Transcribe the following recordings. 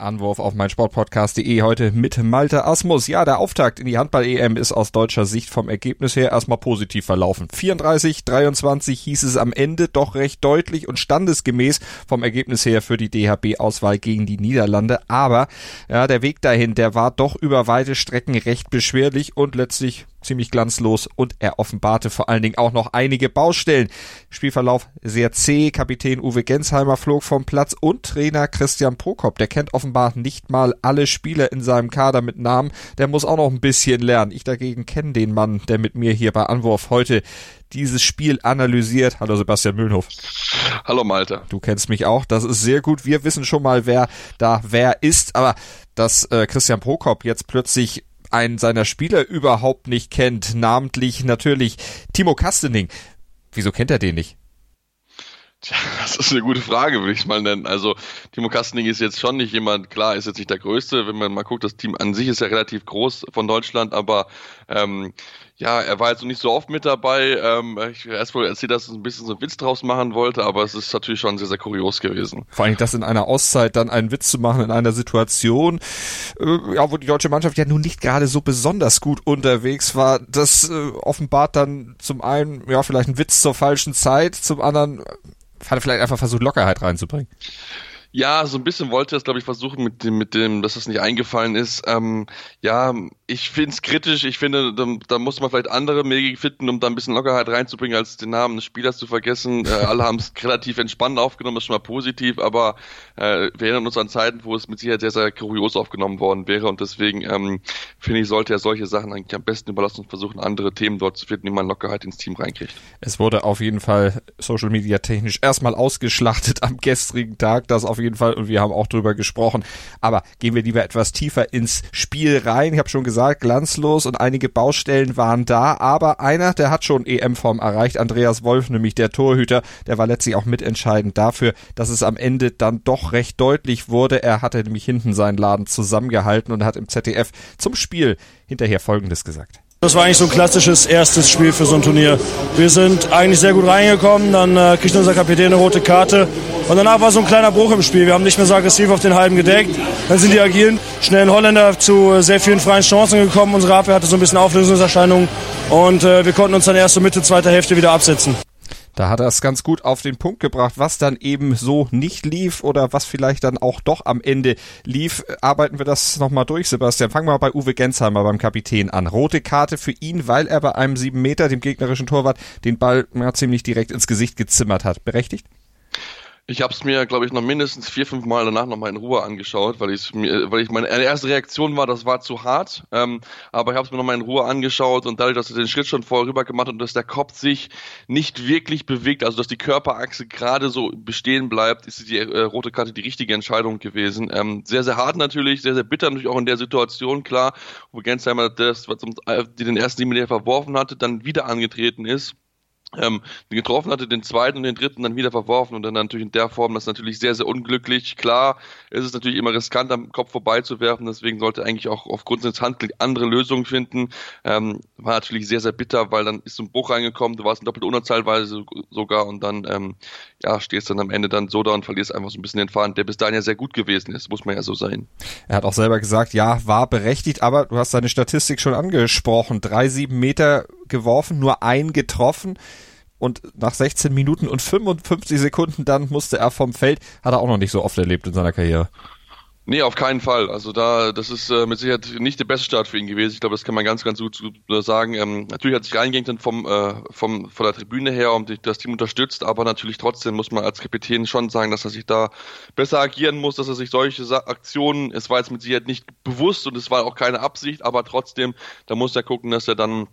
Anwurf auf meinsportpodcast.de heute mit Malte Asmus. Ja, der Auftakt in die Handball-EM ist aus deutscher Sicht vom Ergebnis her erstmal positiv verlaufen. 34, 23 hieß es am Ende doch recht deutlich und standesgemäß vom Ergebnis her für die DHB-Auswahl gegen die Niederlande. Aber ja, der Weg dahin, der war doch über weite Strecken recht beschwerlich und letztlich ziemlich glanzlos und er offenbarte vor allen Dingen auch noch einige Baustellen. Spielverlauf sehr zäh, Kapitän Uwe Gensheimer flog vom Platz und Trainer Christian Prokop, der kennt offenbar nicht mal alle Spieler in seinem Kader mit Namen, der muss auch noch ein bisschen lernen. Ich dagegen kenne den Mann, der mit mir hier bei Anwurf heute dieses Spiel analysiert. Hallo Sebastian Mühlenhof. Hallo Malte. Du kennst mich auch, das ist sehr gut. Wir wissen schon mal, wer da wer ist, aber dass äh, Christian Prokop jetzt plötzlich einen seiner Spieler überhaupt nicht kennt, namentlich natürlich Timo Kastening. Wieso kennt er den nicht? Tja, das ist eine gute Frage, würde ich mal nennen. Also Timo Kastening ist jetzt schon nicht jemand, klar, ist jetzt nicht der Größte, wenn man mal guckt, das Team an sich ist ja relativ groß von Deutschland, aber ähm, ja, er war noch nicht so oft mit dabei. Ähm, ich erst wohl erzählt, dass er ein bisschen so einen Witz draus machen wollte, aber es ist natürlich schon sehr, sehr kurios gewesen. Vor allem das in einer Auszeit dann einen Witz zu machen in einer Situation, äh, ja, wo die deutsche Mannschaft ja nun nicht gerade so besonders gut unterwegs war. Das äh, offenbart dann zum einen, ja, vielleicht ein Witz zur falschen Zeit, zum anderen hat er vielleicht einfach versucht, Lockerheit reinzubringen. Ja, so ein bisschen wollte es, glaube ich, versuchen mit dem, mit dem, dass das nicht eingefallen ist. Ähm, ja, ich finde es kritisch. Ich finde, da, da, muss man vielleicht andere Wege finden, um da ein bisschen Lockerheit reinzubringen, als den Namen des Spielers zu vergessen. Äh, alle haben es relativ entspannt aufgenommen, das ist schon mal positiv, aber äh, wir erinnern uns an Zeiten, wo es mit Sicherheit sehr, sehr kurios aufgenommen worden wäre und deswegen ähm, finde ich, sollte er solche Sachen eigentlich am besten überlassen und versuchen, andere Themen dort zu finden, die man Lockerheit ins Team reinkriegt. Es wurde auf jeden Fall Social Media technisch erstmal ausgeschlachtet am gestrigen Tag, das auf jeden Fall und wir haben auch drüber gesprochen. Aber gehen wir lieber etwas tiefer ins Spiel rein. Ich habe schon gesagt, glanzlos und einige Baustellen waren da, aber einer, der hat schon EM-Form erreicht, Andreas Wolf, nämlich der Torhüter, der war letztlich auch mitentscheidend dafür, dass es am Ende dann doch recht deutlich wurde. Er hatte nämlich hinten seinen Laden zusammengehalten und hat im ZDF zum Spiel hinterher Folgendes gesagt. Das war eigentlich so ein klassisches erstes Spiel für so ein Turnier. Wir sind eigentlich sehr gut reingekommen, dann äh, kriegt unser Kapitän eine rote Karte und danach war so ein kleiner Bruch im Spiel. Wir haben nicht mehr so aggressiv auf den halben gedeckt. Dann sind die agilen, schnellen Holländer zu äh, sehr vielen freien Chancen gekommen. Unsere Abwehr hatte so ein bisschen Auflösungserscheinungen und äh, wir konnten uns dann erst so Mitte zweiter Hälfte wieder absetzen. Da hat er es ganz gut auf den Punkt gebracht, was dann eben so nicht lief oder was vielleicht dann auch doch am Ende lief. Arbeiten wir das nochmal durch, Sebastian. Fangen wir mal bei Uwe Gensheimer beim Kapitän an. Rote Karte für ihn, weil er bei einem sieben Meter, dem gegnerischen Torwart, den Ball ja, ziemlich direkt ins Gesicht gezimmert hat. Berechtigt? Ich habe es mir, glaube ich, noch mindestens vier, fünf Mal danach nochmal in Ruhe angeschaut, weil, ich's mir, weil ich meine erste Reaktion war, das war zu hart. Ähm, aber ich habe es mir nochmal in Ruhe angeschaut und dadurch, dass er den Schritt schon vorher rüber gemacht hat und dass der Kopf sich nicht wirklich bewegt, also dass die Körperachse gerade so bestehen bleibt, ist die äh, rote Karte die richtige Entscheidung gewesen. Ähm, sehr, sehr hart natürlich, sehr, sehr bitter natürlich auch in der Situation, klar, wo Gensheimer das, was äh, die den ersten Sieben verworfen hatte, dann wieder angetreten ist ähm, getroffen hatte, den zweiten und den dritten dann wieder verworfen und dann natürlich in der Form, das ist natürlich sehr, sehr unglücklich. Klar, ist es natürlich immer riskant, am Kopf vorbeizuwerfen, deswegen sollte eigentlich auch aufgrund des Handels andere Lösungen finden. Ähm, war natürlich sehr, sehr bitter, weil dann ist so ein Bruch reingekommen, du warst in doppelte Unterzahlweise sogar und dann, ähm, ja, stehst dann am Ende dann so da und verlierst einfach so ein bisschen den Faden, der bis dahin ja sehr gut gewesen ist, muss man ja so sein. Er hat auch selber gesagt, ja, war berechtigt, aber du hast seine Statistik schon angesprochen. Drei, sieben Meter geworfen, nur ein getroffen und nach 16 Minuten und 55 Sekunden dann musste er vom Feld, hat er auch noch nicht so oft erlebt in seiner Karriere. Nee, auf keinen Fall. Also da, das ist äh, mit Sicherheit nicht der beste Start für ihn gewesen. Ich glaube, das kann man ganz, ganz gut sagen. Ähm, natürlich hat sich reingehängt dann vom, äh, vom, von der Tribüne her und das Team unterstützt, aber natürlich trotzdem muss man als Kapitän schon sagen, dass er sich da besser agieren muss, dass er sich solche Aktionen, es war jetzt mit Sicherheit nicht bewusst und es war auch keine Absicht, aber trotzdem, da muss er gucken, dass er dann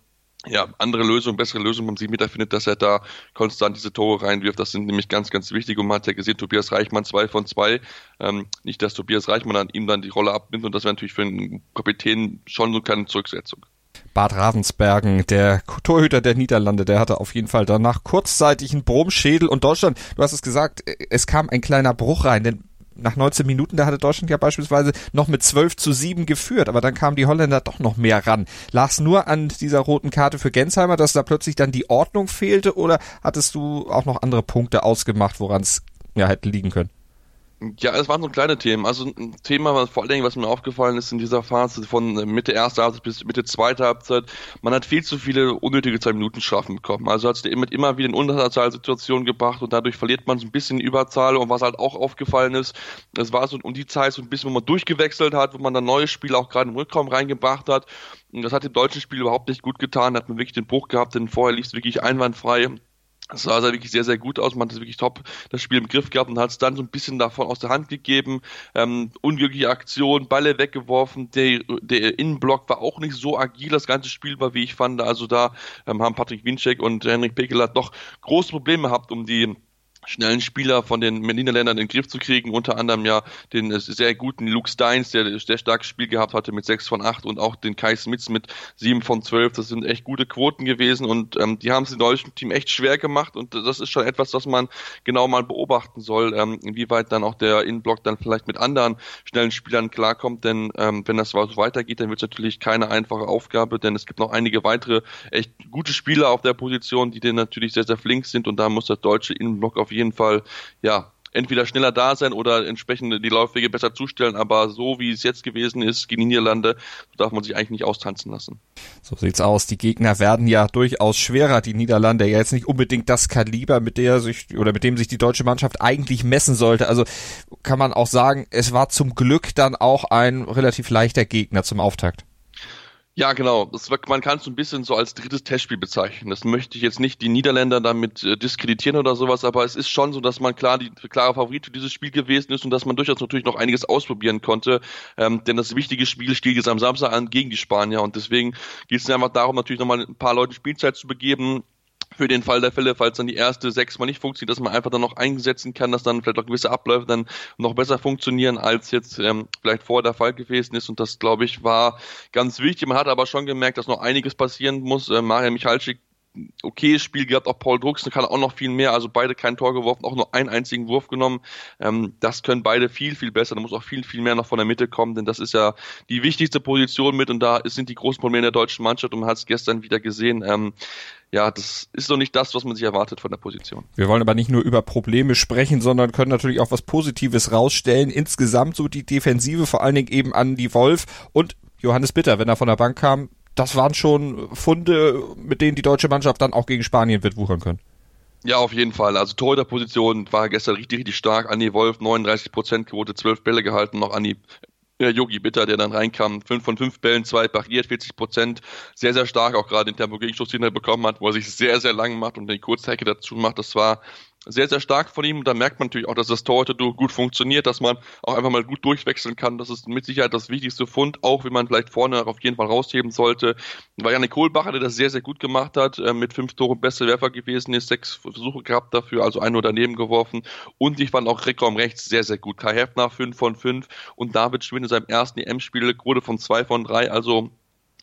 ja, andere Lösungen, bessere Lösungen beim 7 Meter findet, dass er da konstant diese Tore reinwirft. Das sind nämlich ganz, ganz wichtig. Und man hat ja gesehen, Tobias Reichmann zwei von zwei. Ähm, nicht, dass Tobias Reichmann an ihm dann die Rolle abnimmt und das wäre natürlich für einen Kapitän schon so keine Zurücksetzung. Bad Ravensbergen, der Torhüter der Niederlande, der hatte auf jeden Fall danach kurzzeitig einen Brummschädel und Deutschland, du hast es gesagt, es kam ein kleiner Bruch rein, denn nach 19 Minuten, da hatte Deutschland ja beispielsweise noch mit 12 zu 7 geführt, aber dann kamen die Holländer doch noch mehr ran. Lag nur an dieser roten Karte für Gensheimer, dass da plötzlich dann die Ordnung fehlte oder hattest du auch noch andere Punkte ausgemacht, woran es ja hätte liegen können? Ja, es waren so kleine Themen. Also ein Thema, was vor allen Dingen, was mir aufgefallen ist in dieser Phase von Mitte erster Halbzeit bis Mitte zweiter Halbzeit, man hat viel zu viele unnötige zwei Minuten Strafen bekommen. Also hat es immer, immer wieder in Unterzahlsituationen gebracht und dadurch verliert man so ein bisschen Überzahl und was halt auch aufgefallen ist, es war so um die Zeit so ein bisschen, wo man durchgewechselt hat, wo man dann neue Spiele auch gerade im Rückraum reingebracht hat. Und das hat dem deutschen Spiel überhaupt nicht gut getan, da hat man wirklich den Bruch gehabt, denn vorher lief es wirklich einwandfrei es sah also wirklich sehr, sehr gut aus. Man hat wirklich top das Spiel im Griff gehabt und hat es dann so ein bisschen davon aus der Hand gegeben. Ähm, unglückliche Aktion, Balle weggeworfen. Der, der Innenblock war auch nicht so agil, das ganze Spiel war, wie ich fand. Also da ähm, haben Patrick Winczek und Henrik Pekeler doch große Probleme gehabt, um die schnellen Spieler von den Niederländern in den Griff zu kriegen, unter anderem ja den äh, sehr guten Luke Steins, der sehr starkes Spiel gehabt hatte mit 6 von 8 und auch den Kai Smits mit 7 von 12. Das sind echt gute Quoten gewesen und ähm, die haben es dem deutschen Team echt schwer gemacht und das ist schon etwas, was man genau mal beobachten soll, ähm, inwieweit dann auch der Innenblock dann vielleicht mit anderen schnellen Spielern klarkommt, denn ähm, wenn das so weitergeht, dann wird es natürlich keine einfache Aufgabe, denn es gibt noch einige weitere echt gute Spieler auf der Position, die denen natürlich sehr, sehr flink sind und da muss der deutsche Innenblock auf jeden Fall, ja, entweder schneller da sein oder entsprechend die Laufwege besser zustellen. Aber so wie es jetzt gewesen ist gegen die Niederlande, darf man sich eigentlich nicht austanzen lassen. So sieht's aus. Die Gegner werden ja durchaus schwerer. Die Niederlande ja jetzt nicht unbedingt das Kaliber, mit der sich oder mit dem sich die deutsche Mannschaft eigentlich messen sollte. Also kann man auch sagen, es war zum Glück dann auch ein relativ leichter Gegner zum Auftakt. Ja, genau. Das, man kann es ein bisschen so als drittes Testspiel bezeichnen. Das möchte ich jetzt nicht die Niederländer damit äh, diskreditieren oder sowas, aber es ist schon so, dass man klar die klare Favorit für dieses Spiel gewesen ist und dass man durchaus natürlich noch einiges ausprobieren konnte. Ähm, denn das wichtige Spiel steht jetzt am Samstag an gegen die Spanier und deswegen geht es einfach darum, natürlich nochmal ein paar Leuten Spielzeit zu begeben, für den Fall der Fälle, falls dann die erste sechs mal nicht funktioniert, dass man einfach dann noch einsetzen kann, dass dann vielleicht auch gewisse Abläufe dann noch besser funktionieren, als jetzt ähm, vielleicht vorher der Fall gewesen ist. Und das, glaube ich, war ganz wichtig. Man hat aber schon gemerkt, dass noch einiges passieren muss. Äh, Maria Michalczyk okayes Spiel gehabt, auch Paul Drucksen kann auch noch viel mehr, also beide kein Tor geworfen, auch nur einen einzigen Wurf genommen. Ähm, das können beide viel, viel besser. Da muss auch viel, viel mehr noch von der Mitte kommen, denn das ist ja die wichtigste Position mit und da sind die großen Probleme der deutschen Mannschaft und man hat es gestern wieder gesehen. Ähm, ja, das ist doch nicht das, was man sich erwartet von der Position. Wir wollen aber nicht nur über Probleme sprechen, sondern können natürlich auch was Positives rausstellen. Insgesamt so die Defensive, vor allen Dingen eben an die Wolf und Johannes Bitter, wenn er von der Bank kam, das waren schon Funde, mit denen die deutsche Mannschaft dann auch gegen Spanien wird wuchern können. Ja, auf jeden Fall. Also Torhüterposition war gestern richtig, richtig stark. Anni Wolf, 39% Quote, 12 Bälle gehalten, noch Anni ja, Yogi Bitter, der dann reinkam, 5 von 5 Bällen, 2 pariert, 40 Prozent, sehr, sehr stark, auch gerade den Tempo-Gegenschuss, den er bekommen hat, wo er sich sehr, sehr lang macht und die Kurzhecke dazu macht, das war sehr, sehr stark von ihm. Da merkt man natürlich auch, dass das Tor heute gut funktioniert, dass man auch einfach mal gut durchwechseln kann. Das ist mit Sicherheit das wichtigste Fund, auch wenn man vielleicht vorne auf jeden Fall rausheben sollte. Weil Janik Kohlbacher, der das sehr, sehr gut gemacht hat, äh, mit fünf Toren beste Werfer gewesen ist, sechs Versuche gehabt dafür, also ein nur daneben geworfen. Und ich fand auch Rückraum rechts sehr, sehr gut. Kai Hefner fünf von fünf und David Schwinn in seinem ersten EM-Spiel Quote von zwei von drei. Also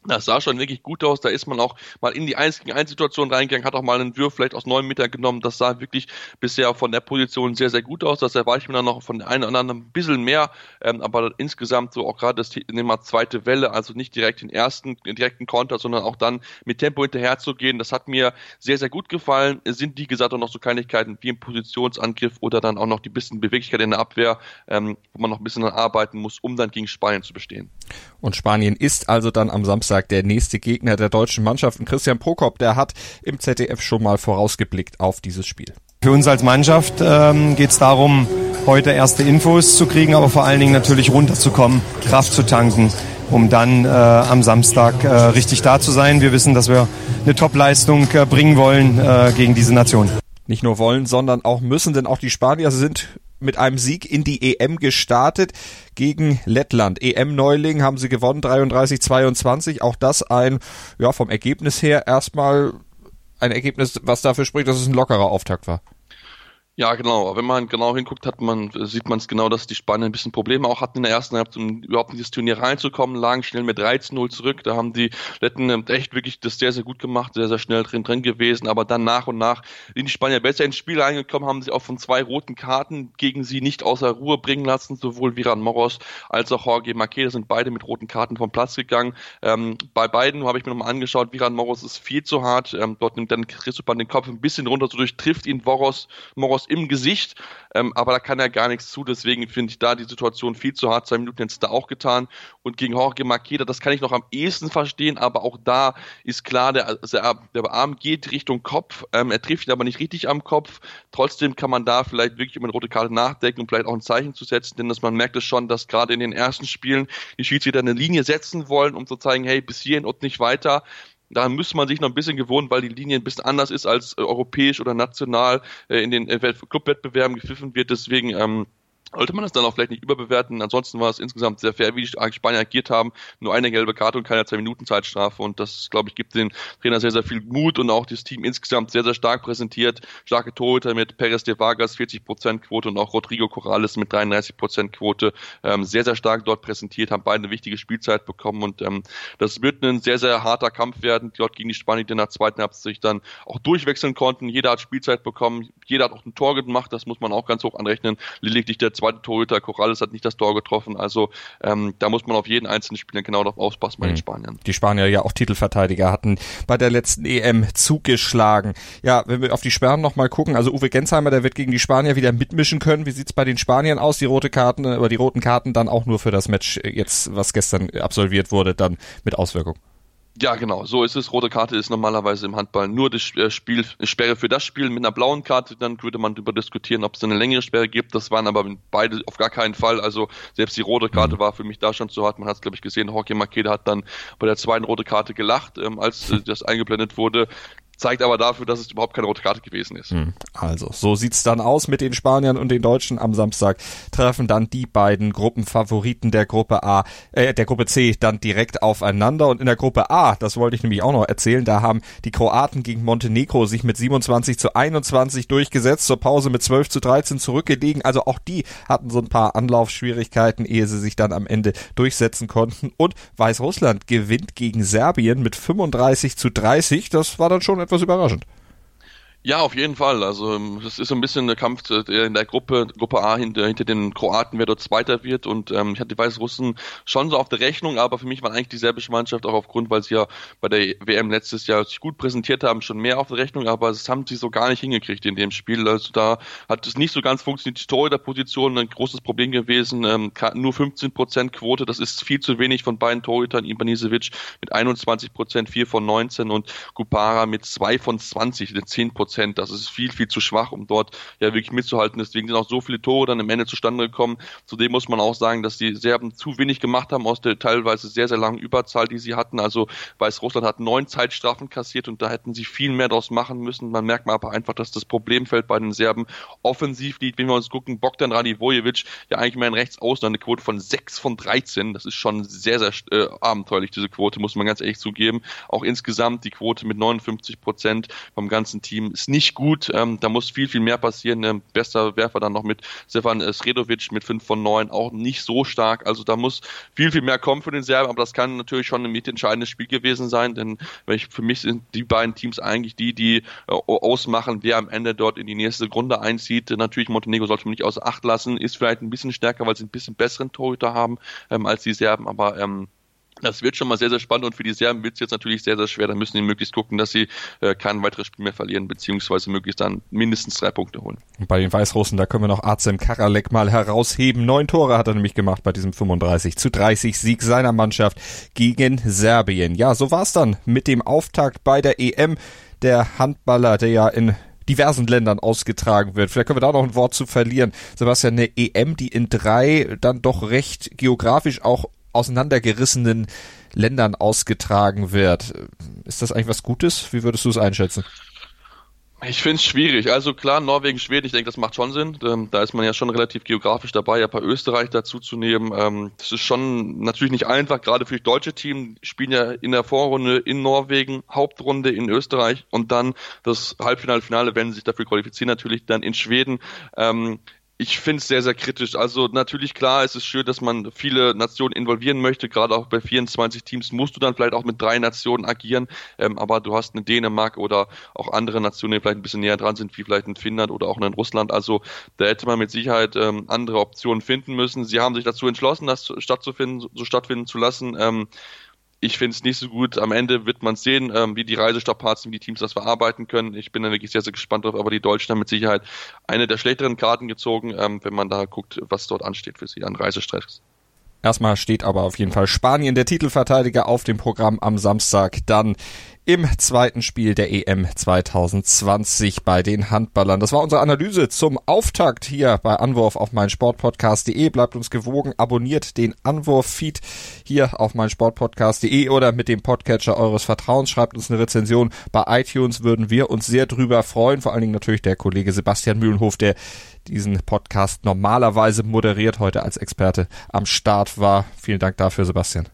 das sah schon wirklich gut aus. Da ist man auch mal in die 1 gegen 1 Situation reingegangen, hat auch mal einen Würf vielleicht aus neun Metern genommen. Das sah wirklich bisher von der Position sehr, sehr gut aus. Das erweicht mir dann noch von der einen oder anderen ein bisschen mehr. Ähm, aber insgesamt so auch gerade das Thema zweite Welle, also nicht direkt den ersten, den direkten Konter, sondern auch dann mit Tempo hinterher zu gehen. Das hat mir sehr, sehr gut gefallen. Es sind, wie gesagt, auch noch so Kleinigkeiten wie im Positionsangriff oder dann auch noch die bisschen Beweglichkeit in der Abwehr, ähm, wo man noch ein bisschen arbeiten muss, um dann gegen Spanien zu bestehen. Und Spanien ist also dann am Samstag der nächste Gegner der deutschen Mannschaft. Und Christian Prokop, der hat im ZDF schon mal vorausgeblickt auf dieses Spiel. Für uns als Mannschaft ähm, geht es darum, heute erste Infos zu kriegen, aber vor allen Dingen natürlich runterzukommen, Kraft zu tanken, um dann äh, am Samstag äh, richtig da zu sein. Wir wissen, dass wir eine Top-Leistung äh, bringen wollen äh, gegen diese Nation. Nicht nur wollen, sondern auch müssen, denn auch die Spanier sind mit einem Sieg in die EM gestartet gegen Lettland. EM-Neuling haben sie gewonnen, 33-22. Auch das ein, ja, vom Ergebnis her erstmal ein Ergebnis, was dafür spricht, dass es ein lockerer Auftakt war. Ja, genau. Wenn man genau hinguckt, hat man, sieht man es genau, dass die Spanier ein bisschen Probleme auch hatten in der ersten Halbzeit, um überhaupt in dieses Turnier reinzukommen, lagen schnell mit 13-0 zurück. Da haben die Letten echt wirklich das sehr, sehr gut gemacht, sehr, sehr schnell drin, drin gewesen. Aber dann nach und nach sind die Spanier besser ins Spiel reingekommen, haben sich auch von zwei roten Karten gegen sie nicht außer Ruhe bringen lassen. Sowohl Viran Moros als auch Jorge Marquez sind beide mit roten Karten vom Platz gegangen. Ähm, bei beiden habe ich mir nochmal angeschaut, Viran Moros ist viel zu hart. Ähm, dort nimmt dann Christopan den Kopf ein bisschen runter, so durchtrifft ihn Moros, Moros im Gesicht, ähm, aber da kann er gar nichts zu. Deswegen finde ich da die Situation viel zu hart. Zwei Minuten jetzt da auch getan. Und gegen Jorge Marqueda, das kann ich noch am ehesten verstehen, aber auch da ist klar, der, also der, der Arm geht Richtung Kopf. Ähm, er trifft ihn aber nicht richtig am Kopf. Trotzdem kann man da vielleicht wirklich über eine rote Karte nachdenken und vielleicht auch ein Zeichen zu setzen, denn dass man merkt es schon, dass gerade in den ersten Spielen die Schiedsrichter eine Linie setzen wollen, um zu zeigen, hey, bis hierhin und nicht weiter. Da müsste man sich noch ein bisschen gewohnen, weil die Linie ein bisschen anders ist als äh, europäisch oder national äh, in den äh, Clubwettbewerben gepfiffen wird. Deswegen ähm, sollte man das dann auch vielleicht nicht überbewerten. Ansonsten war es insgesamt sehr fair, wie die Spanier agiert haben. Nur eine gelbe Karte und keine zwei Minuten Zeitstrafe. Und das, glaube ich, gibt den Trainer sehr, sehr viel Mut und auch das Team insgesamt sehr, sehr stark präsentiert. Starke Torhüter mit Perez de Vargas 40% Quote und auch Rodrigo Corrales mit 33% Quote. Ähm, sehr, sehr stark dort präsentiert, haben beide eine wichtige Spielzeit bekommen. Und ähm, das wird ein sehr, sehr harter Kampf werden, dort gegen die Spanier, die der zweiten Halbzeit sich dann auch durchwechseln konnten. Jeder hat Spielzeit bekommen, jeder hat auch ein Tor gemacht, das muss man auch ganz hoch anrechnen. Lediglich der Torhüter Corrales hat nicht das Tor getroffen. Also ähm, da muss man auf jeden einzelnen Spieler genau darauf aufpassen bei mhm. den Spaniern. Die Spanier ja auch Titelverteidiger hatten bei der letzten EM zugeschlagen. Ja, wenn wir auf die Sperren nochmal gucken, also Uwe Gensheimer, der wird gegen die Spanier wieder mitmischen können. Wie sieht's bei den Spaniern aus? Die rote Karten, oder die roten Karten dann auch nur für das Match jetzt, was gestern absolviert wurde, dann mit Auswirkung. Ja, genau, so ist es. Rote Karte ist normalerweise im Handball nur das äh, Spiel, Sperre für das Spiel. Mit einer blauen Karte, dann würde man darüber diskutieren, ob es eine längere Sperre gibt. Das waren aber beide auf gar keinen Fall. Also selbst die rote Karte mhm. war für mich da schon zu hart. Man hat es, glaube ich, gesehen. Jorge Makeda hat dann bei der zweiten rote Karte gelacht, ähm, als äh, das eingeblendet wurde zeigt aber dafür, dass es überhaupt keine rote Karte gewesen ist. Hm. Also, so sieht's dann aus mit den Spaniern und den Deutschen am Samstag. Treffen dann die beiden Gruppenfavoriten der Gruppe A, äh, der Gruppe C dann direkt aufeinander. Und in der Gruppe A, das wollte ich nämlich auch noch erzählen, da haben die Kroaten gegen Montenegro sich mit 27 zu 21 durchgesetzt, zur Pause mit 12 zu 13 zurückgelegen. Also auch die hatten so ein paar Anlaufschwierigkeiten, ehe sie sich dann am Ende durchsetzen konnten. Und Weißrussland gewinnt gegen Serbien mit 35 zu 30. Das war dann schon etwas überraschend. Ja, auf jeden Fall. Also ähm, es ist so ein bisschen der Kampf in der Gruppe, Gruppe A hinter, hinter den Kroaten, wer dort Zweiter wird. Und ähm, ich hatte die Weißrussen schon so auf der Rechnung, aber für mich war eigentlich die serbische Mannschaft auch aufgrund, weil sie ja bei der WM letztes Jahr sich gut präsentiert haben, schon mehr auf der Rechnung, aber das haben sie so gar nicht hingekriegt in dem Spiel. Also da hat es nicht so ganz funktioniert. Die Torhüterposition ein großes Problem gewesen. Ähm, nur 15% Quote, das ist viel zu wenig von beiden Torhütern. Ivanisevic mit 21%, 4 von 19 und Kupara mit 2 von 20, 10%. Prozent. Das ist viel, viel zu schwach, um dort ja wirklich mitzuhalten. Deswegen sind auch so viele Tore dann am Ende zustande gekommen. Zudem muss man auch sagen, dass die Serben zu wenig gemacht haben aus der teilweise sehr, sehr langen Überzahl, die sie hatten. Also Weißrussland hat neun Zeitstrafen kassiert und da hätten sie viel mehr daraus machen müssen. Man merkt aber einfach, dass das Problemfeld bei den Serben offensiv liegt. Wenn wir uns gucken, Bogdan Radivojevic, ja eigentlich mehr in Rechtsaußen, eine Quote von 6 von 13. Das ist schon sehr, sehr äh, abenteuerlich, diese Quote, muss man ganz ehrlich zugeben. Auch insgesamt die Quote mit 59 Prozent vom ganzen Team ist nicht gut. Ähm, da muss viel, viel mehr passieren. Ähm, bester Werfer dann noch mit Stefan Sredovic mit 5 von 9, auch nicht so stark. Also da muss viel, viel mehr kommen für den Serben, aber das kann natürlich schon ein mitentscheidendes Spiel gewesen sein, denn ich, für mich sind die beiden Teams eigentlich die, die äh, ausmachen, wer am Ende dort in die nächste Runde einzieht. Natürlich, Montenegro sollte man nicht außer Acht lassen, ist vielleicht ein bisschen stärker, weil sie ein bisschen besseren Torhüter haben ähm, als die Serben, aber ähm, das wird schon mal sehr, sehr spannend und für die Serben wird es jetzt natürlich sehr, sehr schwer. Da müssen die möglichst gucken, dass sie äh, kein weiteres Spiel mehr verlieren, beziehungsweise möglichst dann mindestens drei Punkte holen. Und bei den Weißrussen, da können wir noch Azem Karalek mal herausheben. Neun Tore hat er nämlich gemacht bei diesem 35 zu 30 Sieg seiner Mannschaft gegen Serbien. Ja, so war's dann mit dem Auftakt bei der EM. Der Handballer, der ja in diversen Ländern ausgetragen wird. Vielleicht können wir da noch ein Wort zu verlieren. Sebastian, eine EM, die in drei dann doch recht geografisch auch auseinandergerissenen Ländern ausgetragen wird. Ist das eigentlich was Gutes? Wie würdest du es einschätzen? Ich finde es schwierig. Also klar, Norwegen, Schweden, ich denke, das macht schon Sinn. Ähm, da ist man ja schon relativ geografisch dabei, ein paar Österreich dazu zu nehmen. Ähm, das ist schon natürlich nicht einfach, gerade für das deutsche Team. Die spielen ja in der Vorrunde in Norwegen, Hauptrunde in Österreich und dann das Halbfinale, Finale, wenn sie sich dafür qualifizieren, natürlich dann in Schweden. Ähm, ich finde es sehr, sehr kritisch. Also natürlich klar, es ist schön, dass man viele Nationen involvieren möchte. Gerade auch bei 24 Teams musst du dann vielleicht auch mit drei Nationen agieren. Ähm, aber du hast eine Dänemark oder auch andere Nationen, die vielleicht ein bisschen näher dran sind, wie vielleicht in Finnland oder auch in Russland. Also da hätte man mit Sicherheit ähm, andere Optionen finden müssen. Sie haben sich dazu entschlossen, das stattzufinden, so stattfinden zu lassen. Ähm, ich finde es nicht so gut. Am Ende wird man sehen, ähm, wie die Reisestrapazen, wie die Teams das verarbeiten können. Ich bin da wirklich sehr, sehr gespannt drauf. Aber die Deutschen haben mit Sicherheit eine der schlechteren Karten gezogen, ähm, wenn man da guckt, was dort ansteht für sie an Reisestress. Erstmal steht aber auf jeden Fall Spanien, der Titelverteidiger, auf dem Programm am Samstag. Dann im zweiten Spiel der EM 2020 bei den Handballern. Das war unsere Analyse zum Auftakt hier bei Anwurf auf meinsportpodcast.de. Bleibt uns gewogen, abonniert den Anwurf-Feed hier auf meinsportpodcast.de oder mit dem Podcatcher eures Vertrauens. Schreibt uns eine Rezension bei iTunes, würden wir uns sehr drüber freuen. Vor allen Dingen natürlich der Kollege Sebastian Mühlenhof, der diesen Podcast normalerweise moderiert, heute als Experte am Start war. Vielen Dank dafür, Sebastian.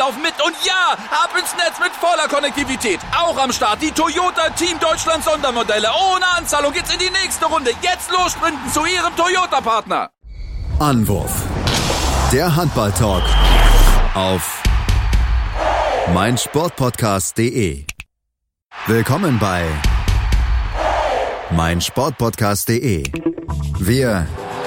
laufen mit. Und ja, ab ins Netz mit voller Konnektivität. Auch am Start die Toyota Team Deutschland Sondermodelle. Ohne Anzahlung geht's in die nächste Runde. Jetzt los sprinten zu Ihrem Toyota-Partner. Anwurf. Der Handball-Talk auf meinsportpodcast.de. Willkommen bei meinsportpodcast.de. Wir